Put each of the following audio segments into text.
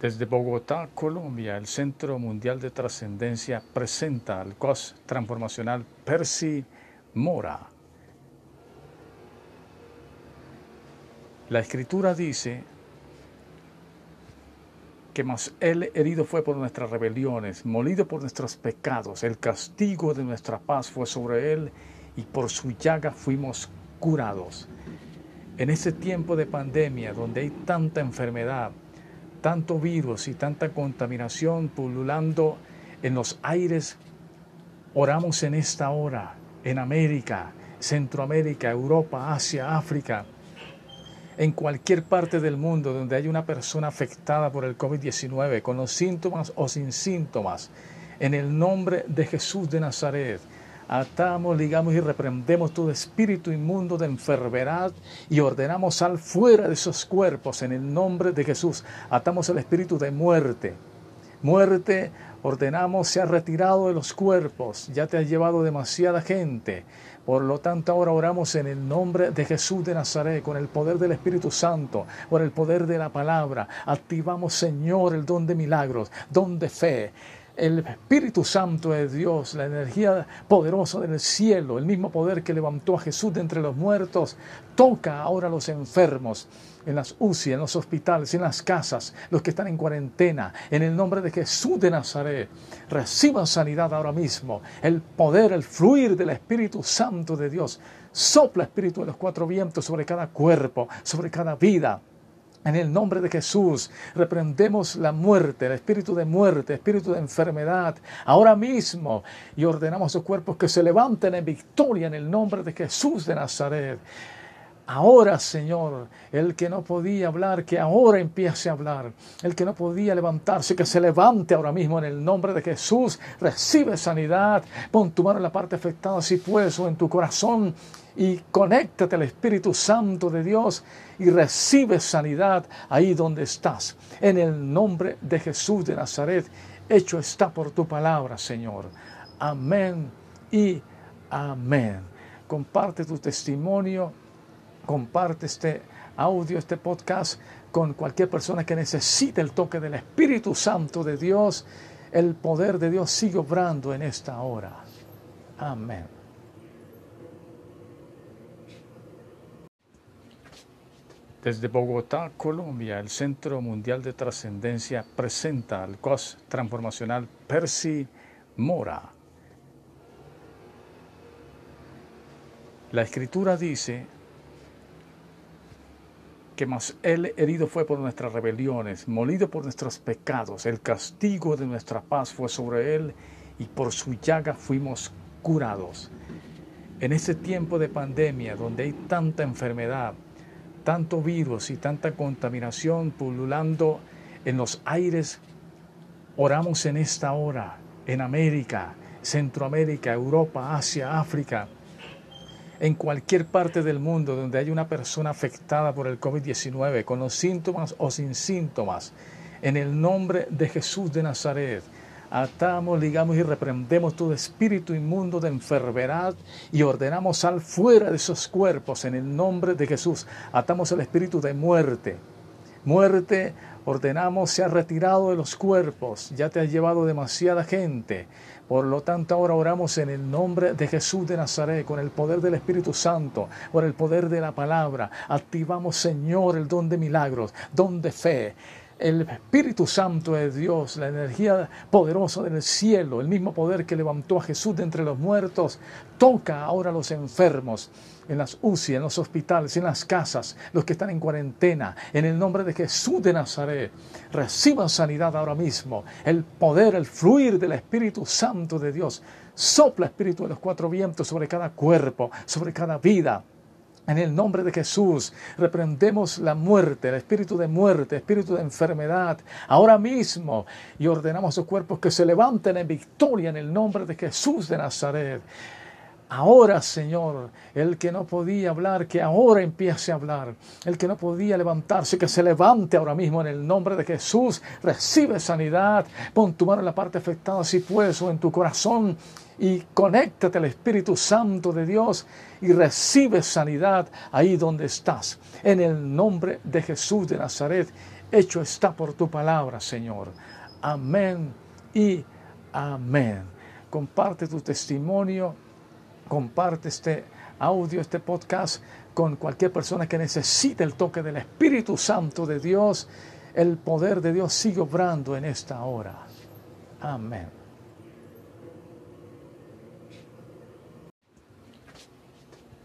Desde Bogotá, Colombia, el Centro Mundial de Trascendencia presenta al coach transformacional Percy Mora. La escritura dice que más él herido fue por nuestras rebeliones, molido por nuestros pecados, el castigo de nuestra paz fue sobre él y por su llaga fuimos curados. En este tiempo de pandemia donde hay tanta enfermedad, tanto virus y tanta contaminación pululando en los aires, oramos en esta hora, en América, Centroamérica, Europa, Asia, África, en cualquier parte del mundo donde hay una persona afectada por el COVID-19, con los síntomas o sin síntomas, en el nombre de Jesús de Nazaret, atamos, ligamos y reprendemos todo espíritu inmundo de enfermedad y ordenamos al fuera de esos cuerpos en el nombre de Jesús. Atamos el espíritu de muerte. Muerte, ordenamos, se ha retirado de los cuerpos, ya te ha llevado demasiada gente. Por lo tanto, ahora oramos en el nombre de Jesús de Nazaret, con el poder del Espíritu Santo, por el poder de la palabra. Activamos, Señor, el don de milagros, don de fe el Espíritu Santo de Dios, la energía poderosa del cielo, el mismo poder que levantó a Jesús de entre los muertos, toca ahora a los enfermos en las UCI, en los hospitales, en las casas, los que están en cuarentena, en el nombre de Jesús de Nazaret. Reciban sanidad ahora mismo, el poder, el fluir del Espíritu Santo de Dios. Sopla Espíritu de los cuatro vientos sobre cada cuerpo, sobre cada vida. En el nombre de Jesús reprendemos la muerte, el espíritu de muerte, espíritu de enfermedad, ahora mismo y ordenamos a sus cuerpos que se levanten en victoria en el nombre de Jesús de Nazaret. Ahora, Señor, el que no podía hablar, que ahora empiece a hablar. El que no podía levantarse, que se levante ahora mismo en el nombre de Jesús. Recibe sanidad. Pon tu mano en la parte afectada si puedes o en tu corazón y conéctate al Espíritu Santo de Dios y recibe sanidad ahí donde estás. En el nombre de Jesús de Nazaret, hecho está por tu palabra, Señor. Amén y amén. Comparte tu testimonio, comparte este audio, este podcast con cualquier persona que necesite el toque del Espíritu Santo de Dios. El poder de Dios sigue obrando en esta hora. Amén. Desde Bogotá, Colombia, el Centro Mundial de Trascendencia presenta al coach transformacional Percy Mora. La escritura dice que más él herido fue por nuestras rebeliones, molido por nuestros pecados, el castigo de nuestra paz fue sobre él y por su llaga fuimos curados. En este tiempo de pandemia donde hay tanta enfermedad, tanto virus y tanta contaminación pululando en los aires, oramos en esta hora, en América, Centroamérica, Europa, Asia, África, en cualquier parte del mundo donde hay una persona afectada por el COVID-19, con los síntomas o sin síntomas, en el nombre de Jesús de Nazaret, atamos, ligamos y reprendemos todo espíritu inmundo de enfermedad y ordenamos al fuera de esos cuerpos en el nombre de Jesús. Atamos el espíritu de muerte. Muerte, ordenamos, se ha retirado de los cuerpos, ya te ha llevado demasiada gente. Por lo tanto, ahora oramos en el nombre de Jesús de Nazaret, con el poder del Espíritu Santo, por el poder de la palabra. Activamos, Señor, el don de milagros, don de fe el Espíritu Santo de Dios, la energía poderosa del cielo, el mismo poder que levantó a Jesús de entre los muertos, toca ahora a los enfermos en las UCI, en los hospitales, en las casas, los que están en cuarentena, en el nombre de Jesús de Nazaret. Reciban sanidad ahora mismo, el poder, el fluir del Espíritu Santo de Dios. Sopla Espíritu de los cuatro vientos sobre cada cuerpo, sobre cada vida en el nombre de Jesús reprendemos la muerte, el espíritu de muerte, espíritu de enfermedad, ahora mismo y ordenamos a sus cuerpos que se levanten en victoria en el nombre de Jesús de Nazaret. Ahora, Señor, el que no podía hablar, que ahora empiece a hablar. El que no podía levantarse, que se levante ahora mismo en el nombre de Jesús. Recibe sanidad. Pon tu mano en la parte afectada si puedes o en tu corazón y conéctate al Espíritu Santo de Dios y recibe sanidad ahí donde estás. En el nombre de Jesús de Nazaret, Hecho está por tu palabra, Señor. Amén y amén. Comparte tu testimonio, comparte este audio, este podcast con cualquier persona que necesite el toque del Espíritu Santo de Dios. El poder de Dios sigue obrando en esta hora. Amén.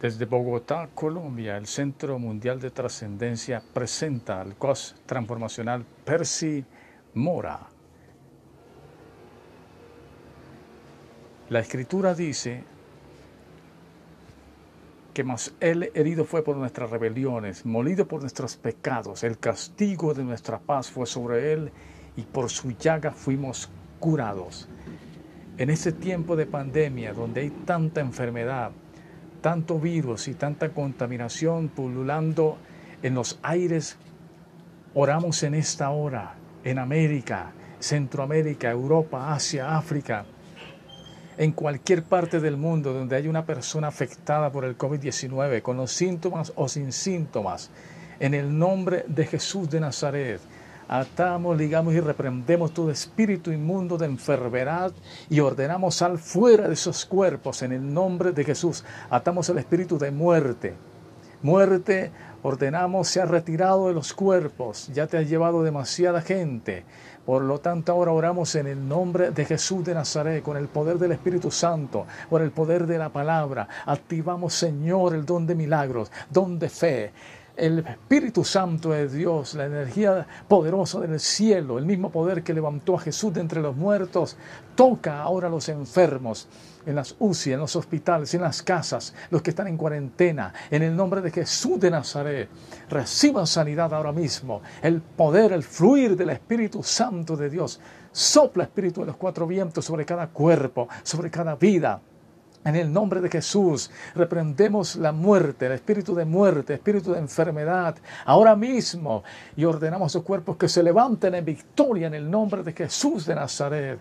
Desde Bogotá, Colombia, el Centro Mundial de Trascendencia presenta al coach transformacional Percy Mora. La escritura dice que más él herido fue por nuestras rebeliones, molido por nuestros pecados, el castigo de nuestra paz fue sobre él y por su llaga fuimos curados. En este tiempo de pandemia donde hay tanta enfermedad, tanto virus y tanta contaminación pululando en los aires, oramos en esta hora, en América, Centroamérica, Europa, Asia, África, en cualquier parte del mundo donde hay una persona afectada por el COVID-19, con los síntomas o sin síntomas, en el nombre de Jesús de Nazaret, atamos, ligamos y reprendemos todo espíritu inmundo de enfermedad y ordenamos sal fuera de esos cuerpos en el nombre de Jesús. Atamos el espíritu de muerte. Muerte, ordenamos, se ha retirado de los cuerpos, ya te ha llevado demasiada gente. Por lo tanto, ahora oramos en el nombre de Jesús de Nazaret, con el poder del Espíritu Santo, por el poder de la palabra. Activamos, Señor, el don de milagros, don de fe el Espíritu Santo de Dios, la energía poderosa del cielo, el mismo poder que levantó a Jesús de entre los muertos, toca ahora a los enfermos en las UCI, en los hospitales, en las casas, los que están en cuarentena, en el nombre de Jesús de Nazaret. Reciban sanidad ahora mismo. El poder, el fluir del Espíritu Santo de Dios. Sopla Espíritu de los cuatro vientos sobre cada cuerpo, sobre cada vida en el nombre de Jesús reprendemos la muerte, el espíritu de muerte, el espíritu de enfermedad, ahora mismo, y ordenamos a sus cuerpos que se levanten en victoria en el nombre de Jesús de Nazaret.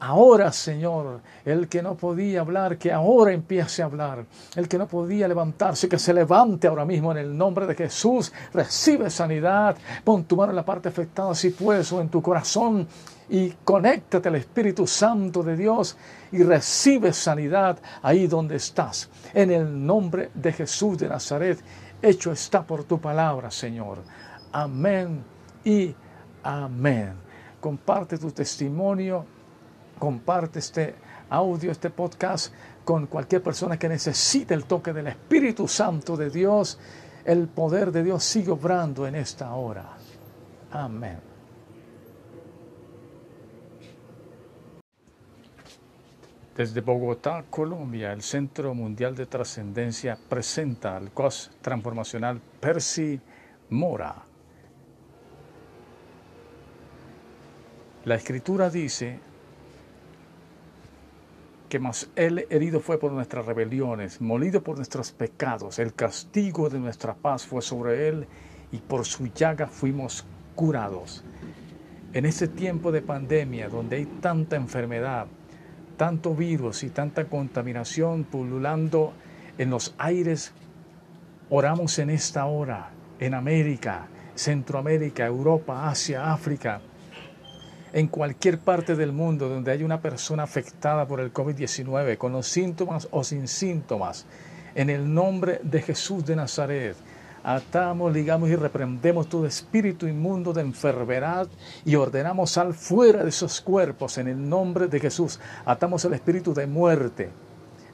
Ahora, Señor, el que no podía hablar, que ahora empiece a hablar. El que no podía levantarse, que se levante ahora mismo en el nombre de Jesús. Recibe sanidad. Pon tu mano en la parte afectada si puedes o en tu corazón y conéctate al Espíritu Santo de Dios y recibe sanidad ahí donde estás. En el nombre de Jesús de Nazaret, hecho está por tu palabra, Señor. Amén y amén. Comparte tu testimonio, comparte este audio, este podcast con cualquier persona que necesite el toque del Espíritu Santo de Dios. El poder de Dios sigue obrando en esta hora. Amén. Desde Bogotá, Colombia, el Centro Mundial de Trascendencia presenta al coach transformacional Percy Mora. La escritura dice que más él herido fue por nuestras rebeliones, molido por nuestros pecados, el castigo de nuestra paz fue sobre él y por su llaga fuimos curados. En este tiempo de pandemia donde hay tanta enfermedad, tanto virus y tanta contaminación pululando en los aires, oramos en esta hora, en América, Centroamérica, Europa, Asia, África, en cualquier parte del mundo donde hay una persona afectada por el COVID-19, con los síntomas o sin síntomas, en el nombre de Jesús de Nazaret, atamos, ligamos y reprendemos todo espíritu inmundo de enfermedad y ordenamos sal fuera de esos cuerpos en el nombre de Jesús. Atamos el espíritu de muerte.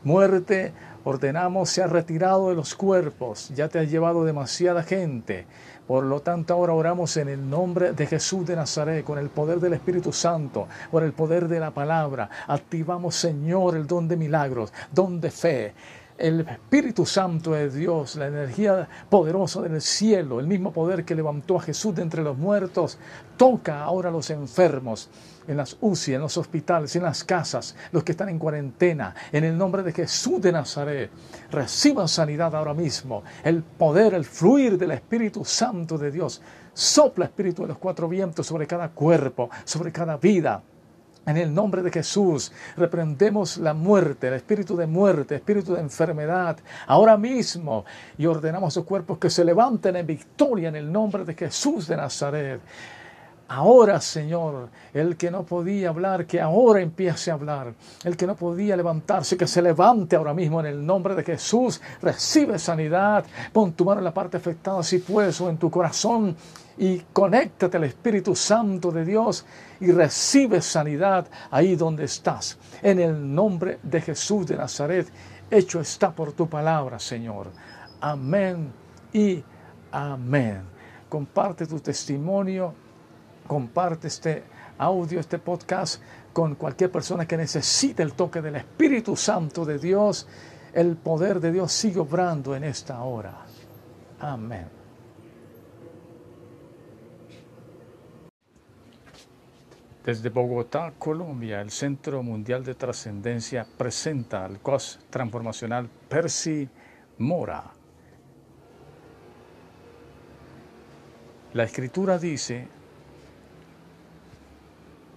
Muerte, ordenamos, se ha retirado de los cuerpos, ya te ha llevado demasiada gente. Por lo tanto, ahora oramos en el nombre de Jesús de Nazaret, con el poder del Espíritu Santo, por el poder de la palabra. Activamos, Señor, el don de milagros, don de fe el Espíritu Santo de Dios, la energía poderosa del cielo, el mismo poder que levantó a Jesús de entre los muertos, toca ahora a los enfermos en las UCI, en los hospitales, en las casas, los que están en cuarentena, en el nombre de Jesús de Nazaret. Reciban sanidad ahora mismo, el poder, el fluir del Espíritu Santo de Dios. Sopla Espíritu de los cuatro vientos sobre cada cuerpo, sobre cada vida En el nombre de Jesús, reprendemos la muerte, el espíritu de muerte, espíritu de enfermedad, ahora mismo, y ordenamos a sus cuerpos que se levanten en victoria en el nombre de Jesús de Nazaret. Ahora, Señor, el que no podía hablar, que ahora empiece a hablar. El que no podía levantarse, que se levante ahora mismo en el nombre de Jesús. Recibe sanidad. Pon tu mano en la parte afectada si puedes o en tu corazón y conéctate al Espíritu Santo de Dios y recibe sanidad ahí donde estás. En el nombre de Jesús de Nazaret, hecho está por tu palabra, Señor. Amén y amén. Comparte tu testimonio comparte este audio, este podcast con cualquier persona que necesite el toque del Espíritu Santo de Dios. El poder de Dios sigue obrando en esta hora. Amén. Desde Bogotá, Colombia, el Centro Mundial de Trascendencia presenta al coach transformacional Percy Mora. La escritura dice,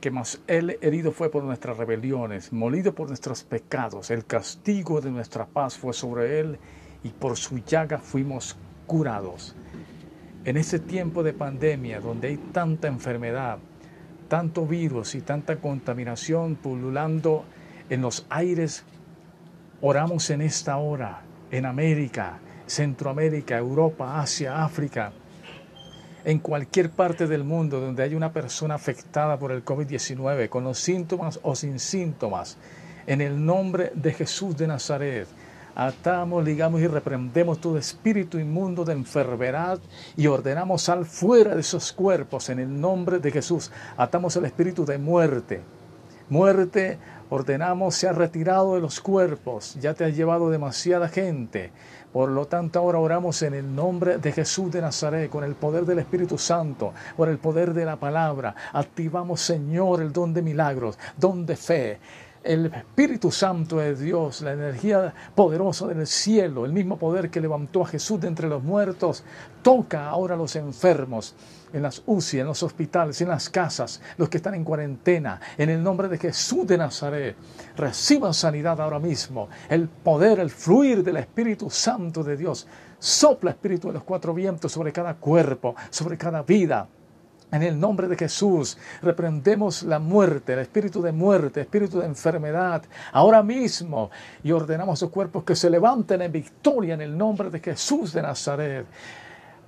que más Él herido fue por nuestras rebeliones, molido por nuestros pecados, el castigo de nuestra paz fue sobre Él y por su llaga fuimos curados. En este tiempo de pandemia, donde hay tanta enfermedad, tanto virus y tanta contaminación pululando en los aires, oramos en esta hora, en América, Centroamérica, Europa, Asia, África, en cualquier parte del mundo donde haya una persona afectada por el COVID-19, con los síntomas o sin síntomas, en el nombre de Jesús de Nazaret, atamos, ligamos y reprendemos todo espíritu inmundo de enfermedad y ordenamos al fuera de esos cuerpos en el nombre de Jesús. Atamos el espíritu de muerte. Muerte, ordenamos, se ha retirado de los cuerpos, ya te ha llevado demasiada gente por lo tanto, ahora oramos en el nombre de Jesús de Nazaret, con el poder del Espíritu Santo, por el poder de la palabra. Activamos, Señor, el don de milagros, don de fe. El Espíritu Santo de Dios, la energía poderosa del cielo, el mismo poder que levantó a Jesús de entre los muertos, toca ahora a los enfermos en las UCI, en los hospitales, en las casas, los que están en cuarentena, en el nombre de Jesús de Nazaret. Reciban sanidad ahora mismo. El poder, el fluir del Espíritu Santo de Dios. Sopla Espíritu de los cuatro vientos sobre cada cuerpo, sobre cada vida. En el nombre de Jesús reprendemos la muerte, el espíritu de muerte, espíritu de enfermedad, ahora mismo, y ordenamos a sus cuerpos que se levanten en victoria en el nombre de Jesús de Nazaret.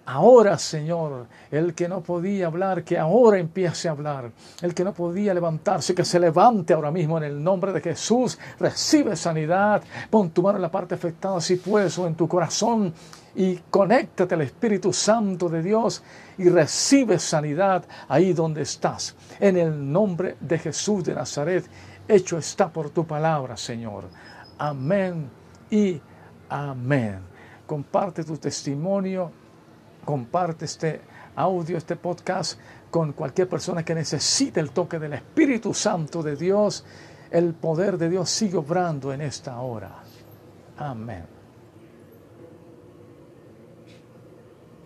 Ahora, Señor, el que no podía hablar, que ahora empiece a hablar. El que no podía levantarse, que se levante ahora mismo en el nombre de Jesús. Recibe sanidad. Pon tu mano en la parte afectada si puedes o en tu corazón y conéctate al Espíritu Santo de Dios y recibe sanidad ahí donde estás. En el nombre de Jesús de Nazaret, hecho está por tu palabra, Señor. Amén y amén. Comparte tu testimonio comparte este audio, este podcast con cualquier persona que necesite el toque del Espíritu Santo de Dios. El poder de Dios sigue obrando en esta hora. Amén.